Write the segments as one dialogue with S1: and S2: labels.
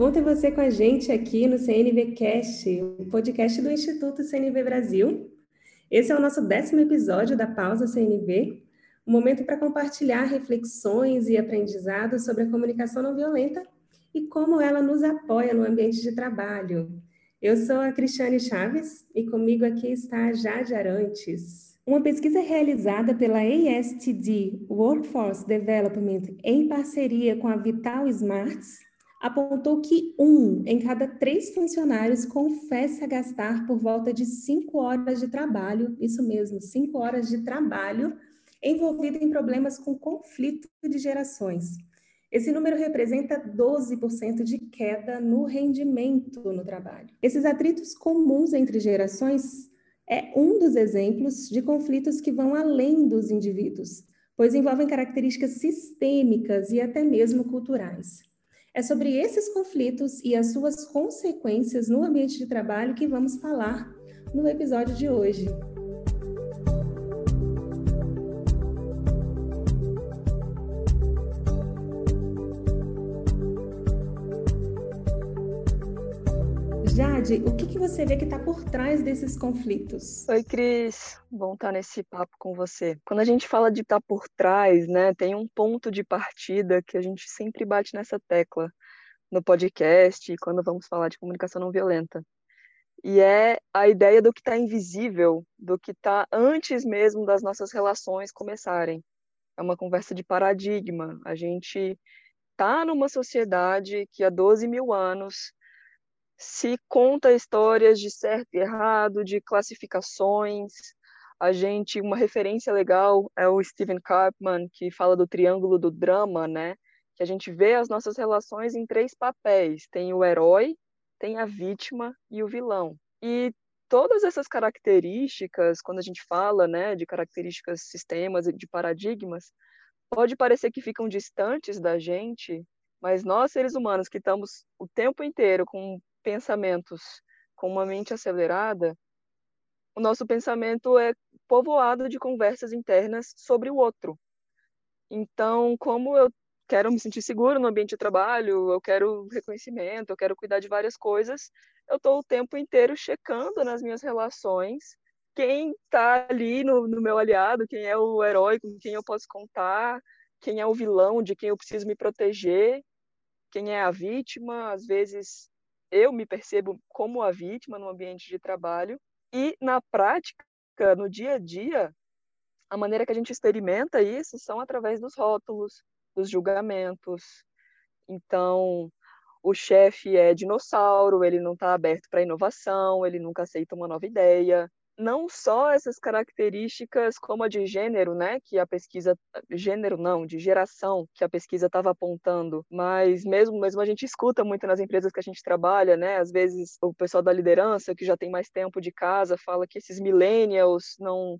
S1: bom ter você com a gente aqui no CNVcast, o podcast do Instituto CNV Brasil. Esse é o nosso décimo episódio da Pausa CNV, um momento para compartilhar reflexões e aprendizados sobre a comunicação não violenta e como ela nos apoia no ambiente de trabalho. Eu sou a Cristiane Chaves e comigo aqui está a Jade Arantes. Uma pesquisa realizada pela ASTD Workforce Development em parceria com a Vital Smarts apontou que um em cada três funcionários confessa gastar por volta de cinco horas de trabalho, isso mesmo, cinco horas de trabalho, envolvido em problemas com conflito de gerações. Esse número representa 12% de queda no rendimento no trabalho. Esses atritos comuns entre gerações é um dos exemplos de conflitos que vão além dos indivíduos, pois envolvem características sistêmicas e até mesmo culturais. É sobre esses conflitos e as suas consequências no ambiente de trabalho que vamos falar no episódio de hoje. Jade, o que, que você vê que está por trás desses conflitos?
S2: Oi, Cris. Bom estar nesse papo com você. Quando a gente fala de estar tá por trás, né, tem um ponto de partida que a gente sempre bate nessa tecla no podcast e quando vamos falar de comunicação não violenta. E é a ideia do que está invisível, do que está antes mesmo das nossas relações começarem. É uma conversa de paradigma. A gente está numa sociedade que há 12 mil anos se conta histórias de certo e errado, de classificações. A gente, uma referência legal é o Steven Karpman, que fala do triângulo do drama, né? Que a gente vê as nossas relações em três papéis: tem o herói, tem a vítima e o vilão. E todas essas características, quando a gente fala, né, de características, sistemas e de paradigmas, pode parecer que ficam distantes da gente, mas nós seres humanos que estamos o tempo inteiro com pensamentos com uma mente acelerada, o nosso pensamento é povoado de conversas internas sobre o outro. Então, como eu quero me sentir seguro no ambiente de trabalho, eu quero reconhecimento, eu quero cuidar de várias coisas, eu estou o tempo inteiro checando nas minhas relações quem está ali no, no meu aliado, quem é o herói com quem eu posso contar, quem é o vilão de quem eu preciso me proteger, quem é a vítima. Às vezes eu me percebo como a vítima no ambiente de trabalho e na prática, no dia a dia, a maneira que a gente experimenta isso são através dos rótulos, dos julgamentos. Então, o chefe é dinossauro, ele não está aberto para inovação, ele nunca aceita uma nova ideia, não só essas características como a de gênero, né, que a pesquisa gênero não, de geração que a pesquisa estava apontando, mas mesmo mesmo a gente escuta muito nas empresas que a gente trabalha, né, às vezes o pessoal da liderança que já tem mais tempo de casa fala que esses millennials não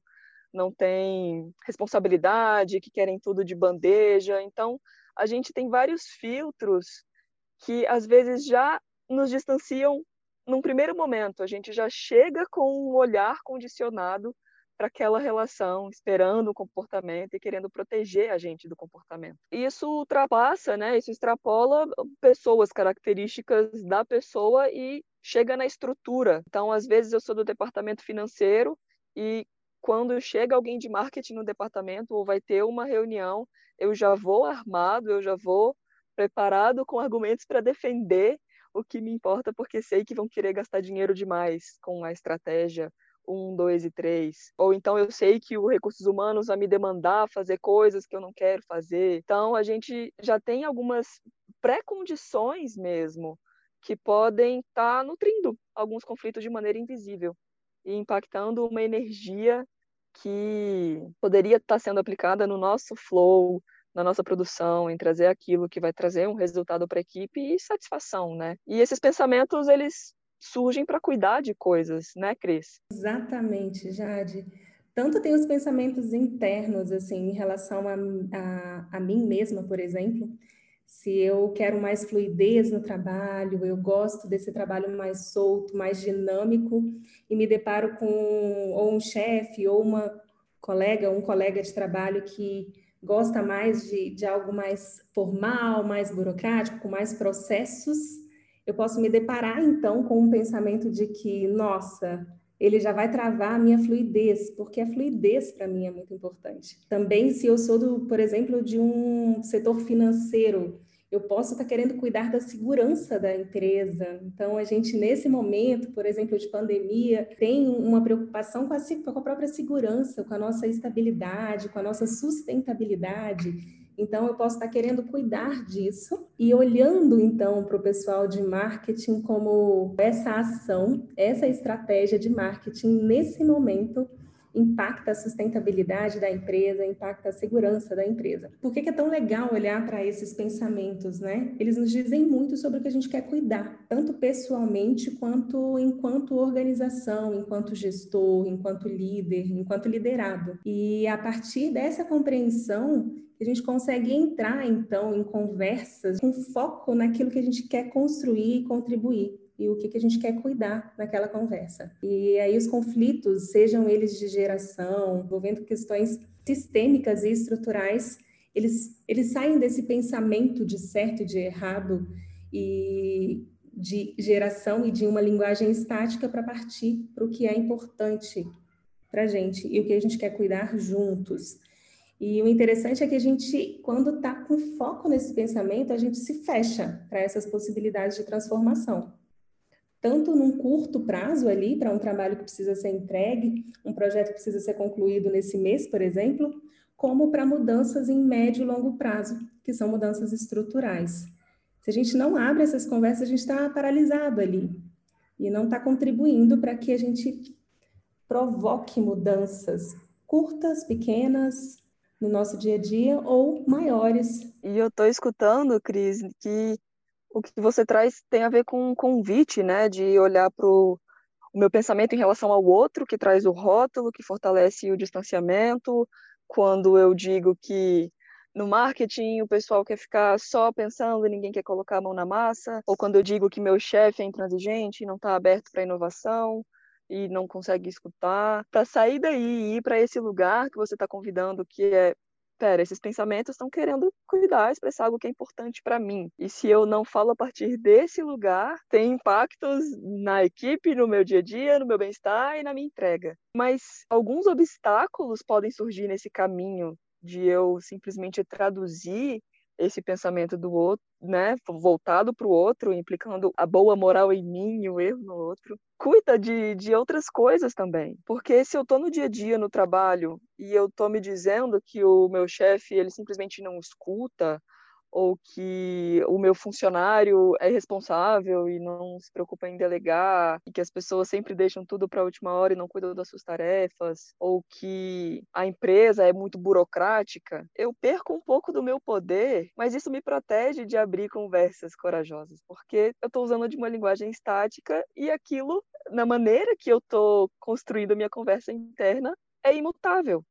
S2: não têm responsabilidade, que querem tudo de bandeja. Então, a gente tem vários filtros que às vezes já nos distanciam num primeiro momento, a gente já chega com um olhar condicionado para aquela relação, esperando o comportamento e querendo proteger a gente do comportamento. Isso ultrapassa, né? Isso extrapola pessoas, características da pessoa e chega na estrutura. Então, às vezes eu sou do departamento financeiro e quando chega alguém de marketing no departamento ou vai ter uma reunião, eu já vou armado, eu já vou preparado com argumentos para defender o que me importa porque sei que vão querer gastar dinheiro demais com a estratégia um, dois e três. Ou então eu sei que o recursos humanos vai me demandar fazer coisas que eu não quero fazer. Então a gente já tem algumas pré-condições mesmo que podem estar tá nutrindo alguns conflitos de maneira invisível e impactando uma energia que poderia estar tá sendo aplicada no nosso flow, na nossa produção, em trazer aquilo que vai trazer um resultado para a equipe e satisfação, né? E esses pensamentos, eles surgem para cuidar de coisas, né, Cris?
S1: Exatamente, Jade. Tanto tem os pensamentos internos, assim, em relação a, a, a mim mesma, por exemplo, se eu quero mais fluidez no trabalho, eu gosto desse trabalho mais solto, mais dinâmico, e me deparo com ou um chefe ou uma colega, um colega de trabalho que gosta mais de, de algo mais formal, mais burocrático, com mais processos, eu posso me deparar então com um pensamento de que, nossa, ele já vai travar a minha fluidez, porque a fluidez para mim é muito importante. Também, se eu sou, do, por exemplo, de um setor financeiro, eu posso estar querendo cuidar da segurança da empresa. Então, a gente, nesse momento, por exemplo, de pandemia, tem uma preocupação com a, com a própria segurança, com a nossa estabilidade, com a nossa sustentabilidade. Então, eu posso estar querendo cuidar disso e olhando, então, para o pessoal de marketing como essa ação, essa estratégia de marketing, nesse momento, impacta a sustentabilidade da empresa, impacta a segurança da empresa. Por que, é tão legal olhar para esses pensamentos, né? Eles nos dizem muito sobre o que a gente quer cuidar, tanto pessoalmente quanto enquanto organização, enquanto gestor, enquanto líder, enquanto liderado. E a partir dessa compreensão, a gente consegue entrar, então, em conversas com foco naquilo que a gente quer construir e contribuir e o que, que a gente quer cuidar naquela conversa. E aí os conflitos, sejam eles de geração, envolvendo questões sistêmicas e estruturais, eles, eles saem desse pensamento de certo e de errado e de geração e de uma linguagem estática para partir para o que é importante para a gente e o que a gente quer cuidar juntos. E o interessante é que a gente, quando está com foco nesse pensamento, a gente se fecha para essas possibilidades de transformação tanto num curto prazo ali, para um trabalho que precisa ser entregue, um projeto que precisa ser concluído nesse mês, por exemplo, como para mudanças em médio e longo prazo, que são mudanças estruturais. Se a gente não abre essas conversas, a gente está paralisado ali e não está contribuindo para que a gente provoque mudanças curtas, pequenas, no nosso dia a dia ou maiores.
S2: E eu estou escutando, Cris, que o que você traz tem a ver com um convite, né, de olhar para o meu pensamento em relação ao outro, que traz o rótulo, que fortalece o distanciamento, quando eu digo que no marketing o pessoal quer ficar só pensando e ninguém quer colocar a mão na massa, ou quando eu digo que meu chefe é intransigente não está aberto para inovação e não consegue escutar, para sair daí e ir para esse lugar que você está convidando, que é pera, esses pensamentos estão querendo cuidar, expressar algo que é importante para mim. E se eu não falo a partir desse lugar, tem impactos na equipe, no meu dia a dia, no meu bem-estar e na minha entrega. Mas alguns obstáculos podem surgir nesse caminho de eu simplesmente traduzir esse pensamento do outro, né, voltado para o outro, implicando a boa moral em mim e o erro no outro. Cuida de, de outras coisas também, porque se eu estou no dia a dia, no trabalho, e eu estou me dizendo que o meu chefe, ele simplesmente não escuta, ou que o meu funcionário é responsável e não se preocupa em delegar, e que as pessoas sempre deixam tudo para a última hora e não cuidam das suas tarefas, ou que a empresa é muito burocrática, eu perco um pouco do meu poder, mas isso me protege de abrir conversas corajosas, porque eu estou usando de uma linguagem estática e aquilo, na maneira que eu estou construindo a minha conversa interna, é imutável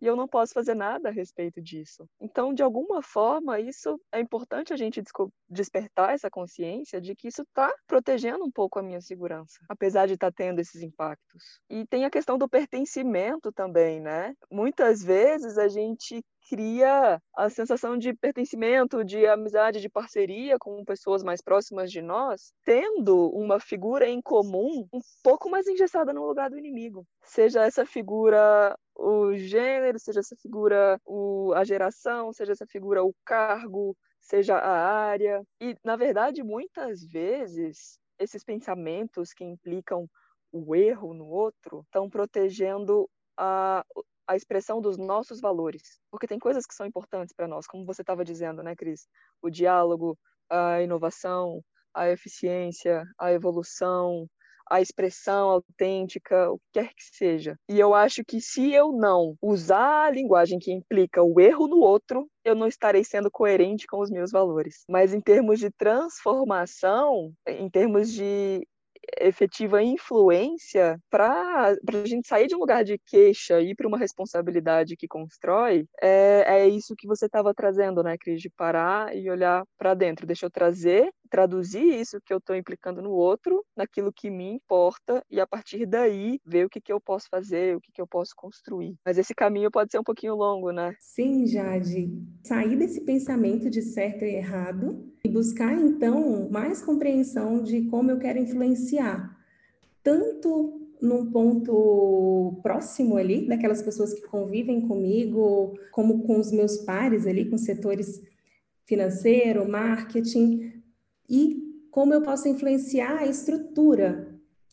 S2: e eu não posso fazer nada a respeito disso. Então, de alguma forma, isso é importante a gente despertar essa consciência de que isso está protegendo um pouco a minha segurança, apesar de estar tá tendo esses impactos. E tem a questão do pertencimento também, né? Muitas vezes a gente cria a sensação de pertencimento, de amizade, de parceria com pessoas mais próximas de nós, tendo uma figura em comum um pouco mais engessada no lugar do inimigo. Seja essa figura o gênero, seja essa figura o, a geração, seja essa figura o cargo, seja a área. E, na verdade, muitas vezes, esses pensamentos que implicam o erro no outro estão protegendo a, a expressão dos nossos valores. Porque tem coisas que são importantes para nós, como você estava dizendo, né, Cris? O diálogo, a inovação, a eficiência, a evolução, a expressão autêntica, o que quer que seja. E eu acho que se eu não usar a linguagem que implica o erro no outro, eu não estarei sendo coerente com os meus valores. Mas em termos de transformação, em termos de efetiva influência para a gente sair de um lugar de queixa e ir para uma responsabilidade que constrói, é, é isso que você estava trazendo, né, Cris? De parar e olhar para dentro. Deixa eu trazer traduzir isso que eu estou implicando no outro, naquilo que me importa, e a partir daí ver o que, que eu posso fazer, o que, que eu posso construir. Mas esse caminho pode ser um pouquinho longo, né?
S1: Sim, Jade. Sair desse pensamento de certo e errado e buscar, então, mais compreensão de como eu quero influenciar, tanto num ponto próximo ali, daquelas pessoas que convivem comigo, como com os meus pares ali, com setores financeiro, marketing, e como eu posso influenciar a estrutura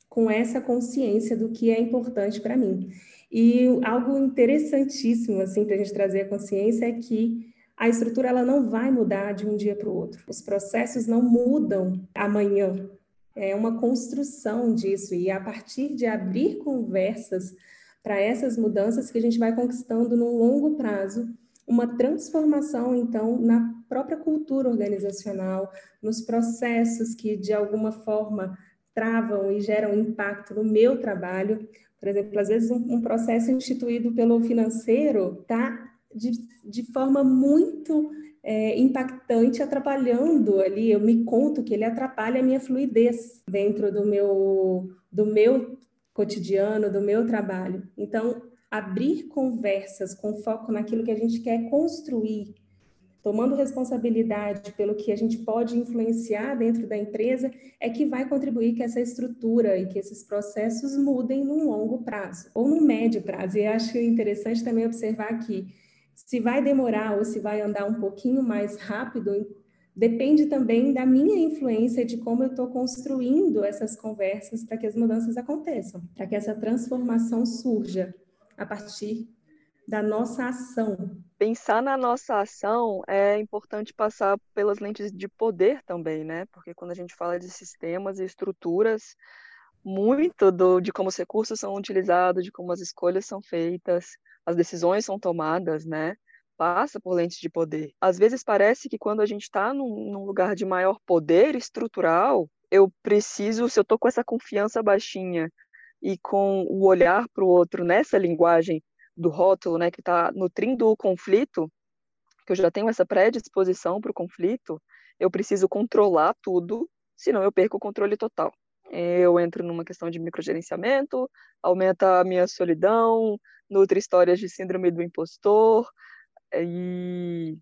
S1: com essa consciência do que é importante para mim. E algo interessantíssimo assim para a gente trazer a consciência é que a estrutura ela não vai mudar de um dia para o outro. Os processos não mudam amanhã. É uma construção disso e a partir de abrir conversas para essas mudanças que a gente vai conquistando no longo prazo uma transformação então na própria cultura organizacional, nos processos que de alguma forma travam e geram impacto no meu trabalho. Por exemplo, às vezes um, um processo instituído pelo financeiro está de, de forma muito é, impactante, atrapalhando ali. Eu me conto que ele atrapalha a minha fluidez dentro do meu, do meu cotidiano, do meu trabalho. Então, abrir conversas com foco naquilo que a gente quer construir, tomando responsabilidade pelo que a gente pode influenciar dentro da empresa, é que vai contribuir que essa estrutura e que esses processos mudem num longo prazo ou num médio prazo. E acho interessante também observar que se vai demorar ou se vai andar um pouquinho mais rápido, depende também da minha influência de como eu estou construindo essas conversas para que as mudanças aconteçam, para que essa transformação surja a partir da nossa ação.
S2: Pensar na nossa ação é importante passar pelas lentes de poder também, né? Porque quando a gente fala de sistemas e estruturas, muito do, de como os recursos são utilizados, de como as escolhas são feitas, as decisões são tomadas, né? Passa por lentes de poder. Às vezes parece que quando a gente está num, num lugar de maior poder estrutural, eu preciso, se eu estou com essa confiança baixinha e com o olhar para o outro nessa linguagem do rótulo, né, que está nutrindo o conflito, que eu já tenho essa predisposição para o conflito, eu preciso controlar tudo, senão eu perco o controle total. Eu entro numa questão de microgerenciamento, aumenta a minha solidão, nutre histórias de síndrome do impostor, e,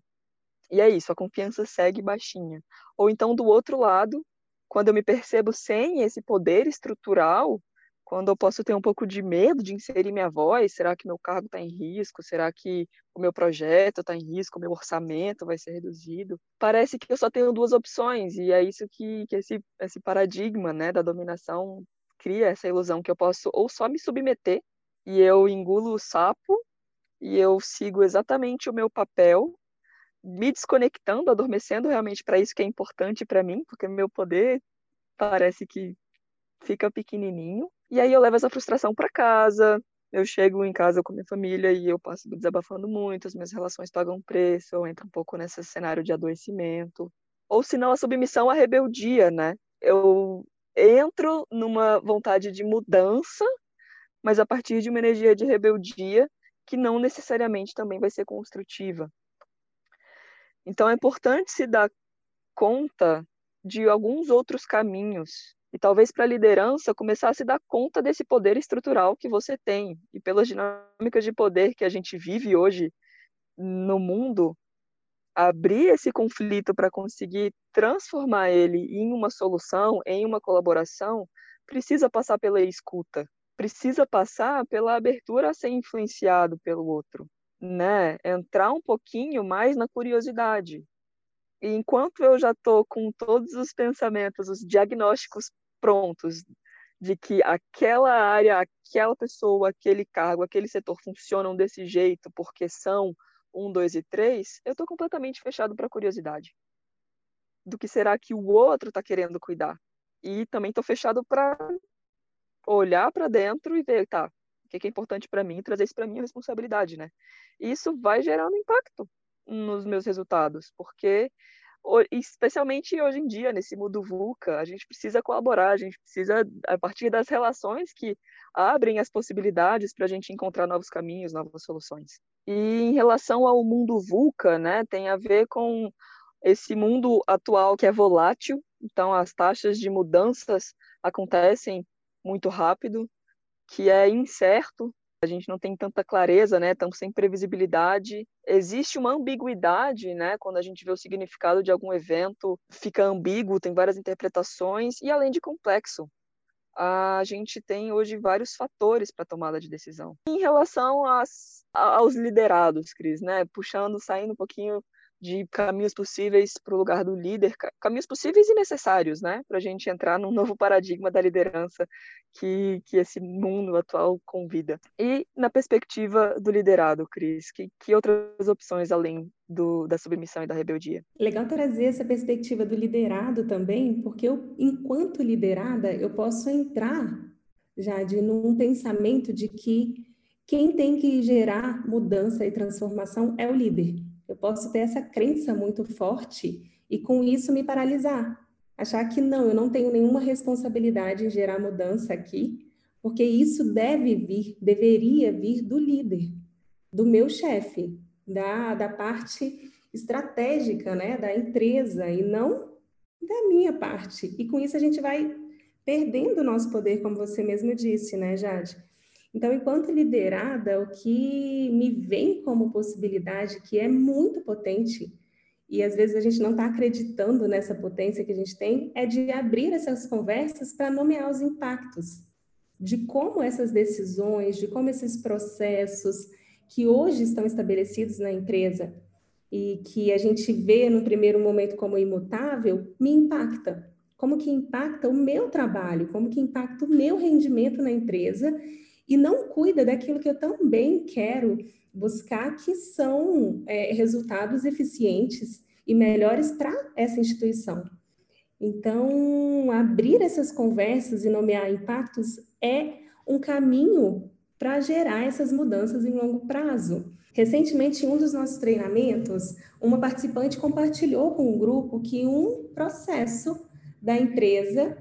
S2: e é isso, a confiança segue baixinha. Ou então, do outro lado, quando eu me percebo sem esse poder estrutural, quando eu posso ter um pouco de medo de inserir minha voz, será que meu cargo está em risco? Será que o meu projeto está em risco? O meu orçamento vai ser reduzido? Parece que eu só tenho duas opções e é isso que, que esse, esse paradigma né, da dominação cria essa ilusão que eu posso ou só me submeter e eu engulo o sapo e eu sigo exatamente o meu papel, me desconectando, adormecendo realmente para isso que é importante para mim, porque meu poder parece que fica pequenininho e aí eu levo essa frustração para casa, eu chego em casa com minha família e eu passo desabafando muito, as minhas relações pagam preço, eu entro um pouco nesse cenário de adoecimento. Ou se não, a submissão à rebeldia, né? Eu entro numa vontade de mudança, mas a partir de uma energia de rebeldia que não necessariamente também vai ser construtiva. Então é importante se dar conta de alguns outros caminhos e talvez para a liderança começar a se dar conta desse poder estrutural que você tem e pelas dinâmicas de poder que a gente vive hoje no mundo, abrir esse conflito para conseguir transformar ele em uma solução, em uma colaboração, precisa passar pela escuta, precisa passar pela abertura a ser influenciado pelo outro, né? Entrar um pouquinho mais na curiosidade. E enquanto eu já estou com todos os pensamentos, os diagnósticos prontos de que aquela área, aquela pessoa, aquele cargo, aquele setor funcionam desse jeito porque são um, dois e três, eu estou completamente fechado para curiosidade do que será que o outro está querendo cuidar. E também estou fechado para olhar para dentro e ver, tá, o que é importante para mim, trazer isso para minha responsabilidade, né? E isso vai gerando impacto nos meus resultados, porque especialmente hoje em dia, nesse mundo VUCA, a gente precisa colaborar, a gente precisa, a partir das relações que abrem as possibilidades para a gente encontrar novos caminhos, novas soluções. E em relação ao mundo VUCA, né, tem a ver com esse mundo atual que é volátil, então as taxas de mudanças acontecem muito rápido, que é incerto, a gente não tem tanta clareza, né? Estamos sem previsibilidade. Existe uma ambiguidade, né? Quando a gente vê o significado de algum evento, fica ambíguo, tem várias interpretações e além de complexo. A gente tem hoje vários fatores para tomada de decisão. Em relação às, aos liderados, Cris, né? Puxando, saindo um pouquinho de caminhos possíveis para o lugar do líder, caminhos possíveis e necessários, né, para a gente entrar num novo paradigma da liderança que, que esse mundo atual convida. E na perspectiva do liderado, Cris, que, que outras opções além do, da submissão e da rebeldia?
S1: Legal trazer essa perspectiva do liderado também, porque eu, enquanto liderada, eu posso entrar, já de num pensamento de que quem tem que gerar mudança e transformação é o líder. Eu posso ter essa crença muito forte e com isso me paralisar. Achar que não, eu não tenho nenhuma responsabilidade em gerar mudança aqui, porque isso deve vir, deveria vir do líder, do meu chefe, da, da parte estratégica né, da empresa e não da minha parte. E com isso a gente vai perdendo o nosso poder, como você mesmo disse, né, Jade? Então, enquanto liderada, o que me vem como possibilidade, que é muito potente, e às vezes a gente não está acreditando nessa potência que a gente tem, é de abrir essas conversas para nomear os impactos, de como essas decisões, de como esses processos que hoje estão estabelecidos na empresa e que a gente vê no primeiro momento como imutável, me impacta. Como que impacta o meu trabalho, como que impacta o meu rendimento na empresa e não cuida daquilo que eu também quero buscar, que são é, resultados eficientes e melhores para essa instituição. Então, abrir essas conversas e nomear impactos é um caminho para gerar essas mudanças em longo prazo. Recentemente, em um dos nossos treinamentos, uma participante compartilhou com o grupo que um processo da empresa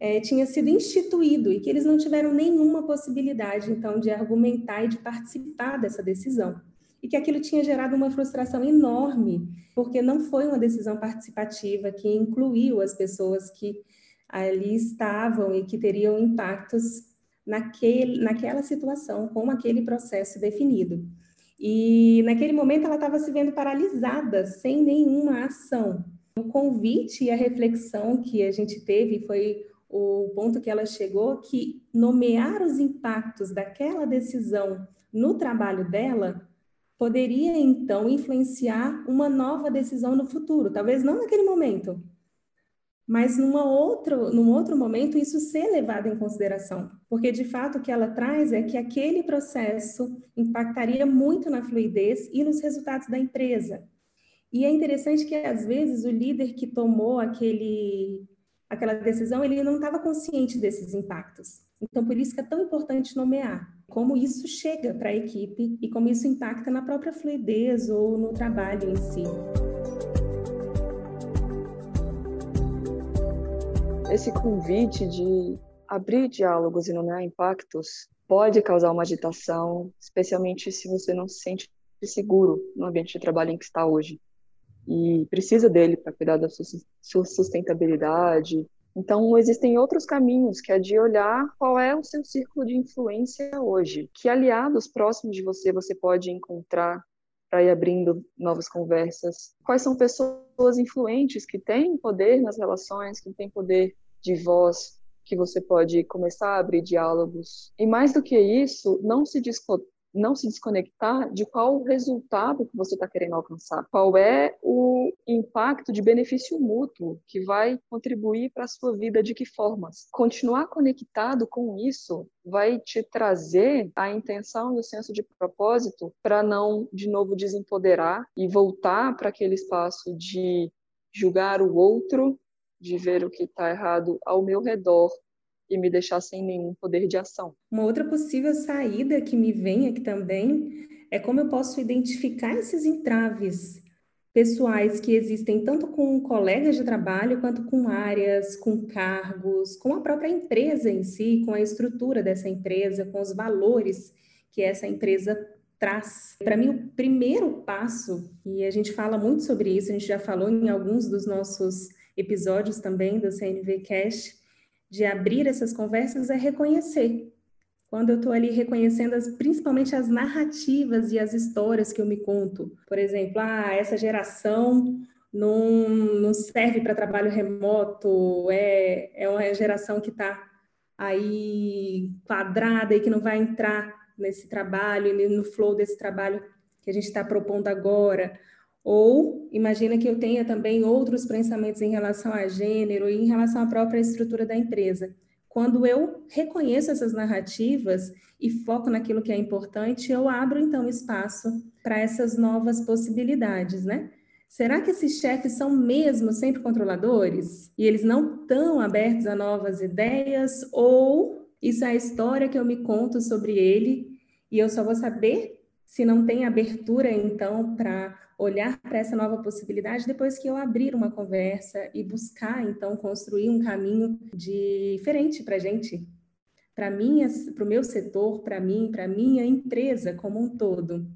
S1: é, tinha sido instituído e que eles não tiveram nenhuma possibilidade, então, de argumentar e de participar dessa decisão. E que aquilo tinha gerado uma frustração enorme, porque não foi uma decisão participativa que incluiu as pessoas que ali estavam e que teriam impactos naquele, naquela situação, com aquele processo definido. E naquele momento ela estava se vendo paralisada, sem nenhuma ação. O convite e a reflexão que a gente teve foi o ponto que ela chegou que nomear os impactos daquela decisão no trabalho dela poderia então influenciar uma nova decisão no futuro, talvez não naquele momento, mas numa outro, num outro momento isso ser levado em consideração, porque de fato o que ela traz é que aquele processo impactaria muito na fluidez e nos resultados da empresa. E é interessante que às vezes o líder que tomou aquele aquela decisão, ele não estava consciente desses impactos. Então, por isso que é tão importante nomear como isso chega para a equipe e como isso impacta na própria fluidez ou no trabalho em si.
S2: Esse convite de abrir diálogos e nomear impactos pode causar uma agitação, especialmente se você não se sente seguro no ambiente de trabalho em que está hoje e precisa dele para cuidar da sua sustentabilidade. Então, existem outros caminhos, que é de olhar qual é o seu círculo de influência hoje, que aliados próximos de você você pode encontrar para ir abrindo novas conversas. Quais são pessoas influentes que têm poder nas relações, que têm poder de voz, que você pode começar a abrir diálogos. E mais do que isso, não se não se desconectar de qual o resultado que você está querendo alcançar, qual é o impacto de benefício mútuo que vai contribuir para a sua vida, de que formas. Continuar conectado com isso vai te trazer a intenção e o senso de propósito para não, de novo, desempoderar e voltar para aquele espaço de julgar o outro, de ver o que está errado ao meu redor e me deixar sem nenhum poder de ação.
S1: Uma outra possível saída que me vem aqui também é como eu posso identificar esses entraves pessoais que existem tanto com colegas de trabalho quanto com áreas, com cargos, com a própria empresa em si, com a estrutura dessa empresa, com os valores que essa empresa traz. Para mim, o primeiro passo, e a gente fala muito sobre isso, a gente já falou em alguns dos nossos episódios também do CNV Cast, de abrir essas conversas é reconhecer. Quando eu estou ali reconhecendo as, principalmente as narrativas e as histórias que eu me conto. Por exemplo, ah, essa geração não, não serve para trabalho remoto, é, é uma geração que está aí quadrada e que não vai entrar nesse trabalho, no flow desse trabalho que a gente está propondo agora. Ou imagina que eu tenha também outros pensamentos em relação a gênero e em relação à própria estrutura da empresa. Quando eu reconheço essas narrativas e foco naquilo que é importante, eu abro então espaço para essas novas possibilidades, né? Será que esses chefes são mesmo sempre controladores? E eles não estão abertos a novas ideias? Ou isso é a história que eu me conto sobre ele e eu só vou saber se não tem abertura, então, para olhar para essa nova possibilidade depois que eu abrir uma conversa e buscar, então, construir um caminho diferente para a gente, para o meu setor, para mim, para minha empresa como um todo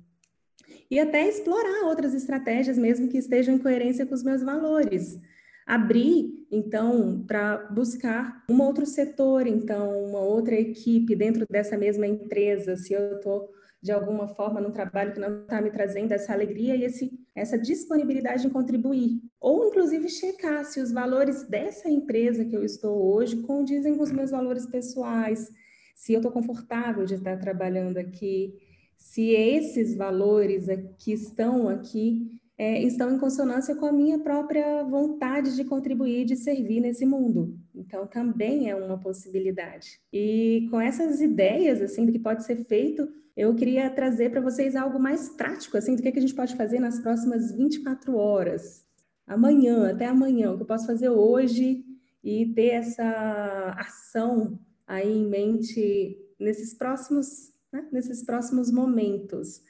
S1: e até explorar outras estratégias, mesmo que estejam em coerência com os meus valores. Abrir, então, para buscar um outro setor, então, uma outra equipe dentro dessa mesma empresa, se eu estou de alguma forma num trabalho que não está me trazendo essa alegria e esse, essa disponibilidade em contribuir. Ou, inclusive, checar se os valores dessa empresa que eu estou hoje condizem com os meus valores pessoais, se eu estou confortável de estar trabalhando aqui, se esses valores que estão aqui é, estão em consonância com a minha própria vontade de contribuir, de servir nesse mundo. Então, também é uma possibilidade. E com essas ideias, assim, do que pode ser feito, eu queria trazer para vocês algo mais prático, assim, do que, que a gente pode fazer nas próximas 24 horas. Amanhã, até amanhã, o que eu posso fazer hoje e ter essa ação aí em mente nesses próximos né, nesses próximos momentos.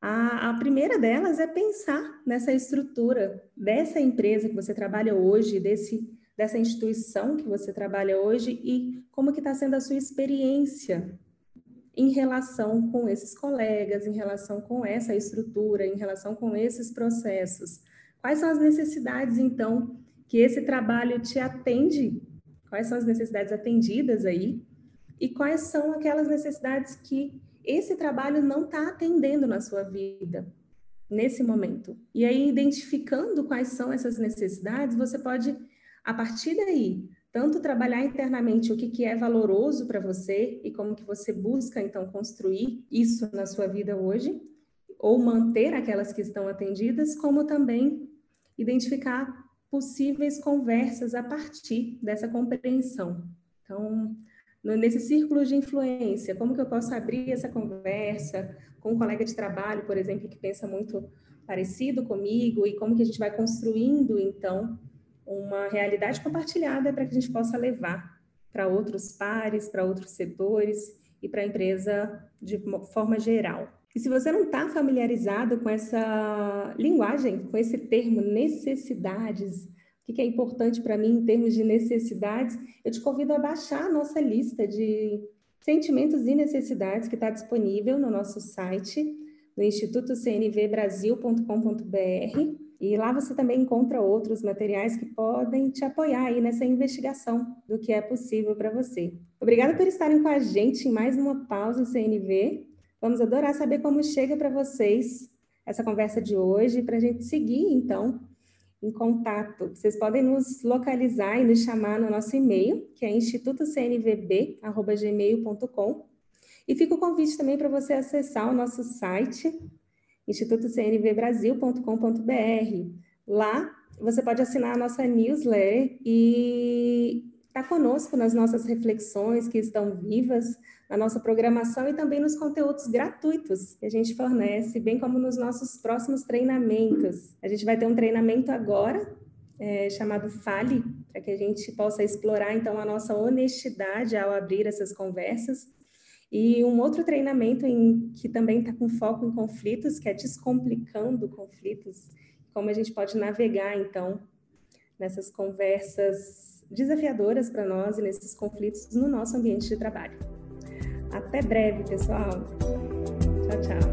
S1: A, a, primeira delas é pensar nessa estrutura dessa empresa que você trabalha hoje, desse, dessa instituição que você trabalha hoje e como que está sendo a sua experiência em relação com esses colegas, em relação com essa estrutura, em relação com esses processos. Quais são as necessidades, então, que esse trabalho te atende? Quais são as necessidades atendidas aí? e quais são aquelas necessidades que esse trabalho não está atendendo na sua vida nesse momento. E aí, identificando quais são essas necessidades, você pode, a partir daí, tanto trabalhar internamente o que, que é valoroso para você e como que você busca, então, construir isso na sua vida hoje, ou manter aquelas que estão atendidas, como também identificar possíveis conversas a partir dessa compreensão. Então, nesse círculo de influência, como que eu posso abrir essa conversa com um colega de trabalho, por exemplo, que pensa muito parecido comigo e como que a gente vai construindo, então, uma realidade compartilhada para que a gente possa levar para outros pares, para outros setores e para a empresa de forma geral. E se você não está familiarizado com essa linguagem, com esse termo necessidades, o que é importante para mim em termos de necessidades, eu te convido a baixar a nossa lista de sentimentos e necessidades que está disponível no nosso site, no institutocnvbrasil.com.br. E lá você também encontra outros materiais que podem te apoiar aí nessa investigação do que é possível para você. Obrigada por estarem com a gente em mais uma pausa CNV. Vamos adorar saber como chega para vocês essa conversa de hoje, para a gente seguir, então, em contato. Vocês podem nos localizar e nos chamar no nosso e-mail, que é institutocnvb.gmail.com. E fica o convite também para você acessar o nosso site, institutocnvbrasil.com.br. Lá você pode assinar a nossa newsletter e estar tá conosco nas nossas reflexões que estão vivas na nossa programação e também nos conteúdos gratuitos que a gente fornece, bem como nos nossos próximos treinamentos. A gente vai ter um treinamento agora é, chamado Fale, para que a gente possa explorar então a nossa honestidade ao abrir essas conversas. E um outro treinamento em, que também está com foco em conflitos, que é Descomplicando Conflitos, como a gente pode navegar então nessas conversas desafiadoras para nós e nesses conflitos no nosso ambiente de trabalho. Até breve, pessoal. Tchau, tchau.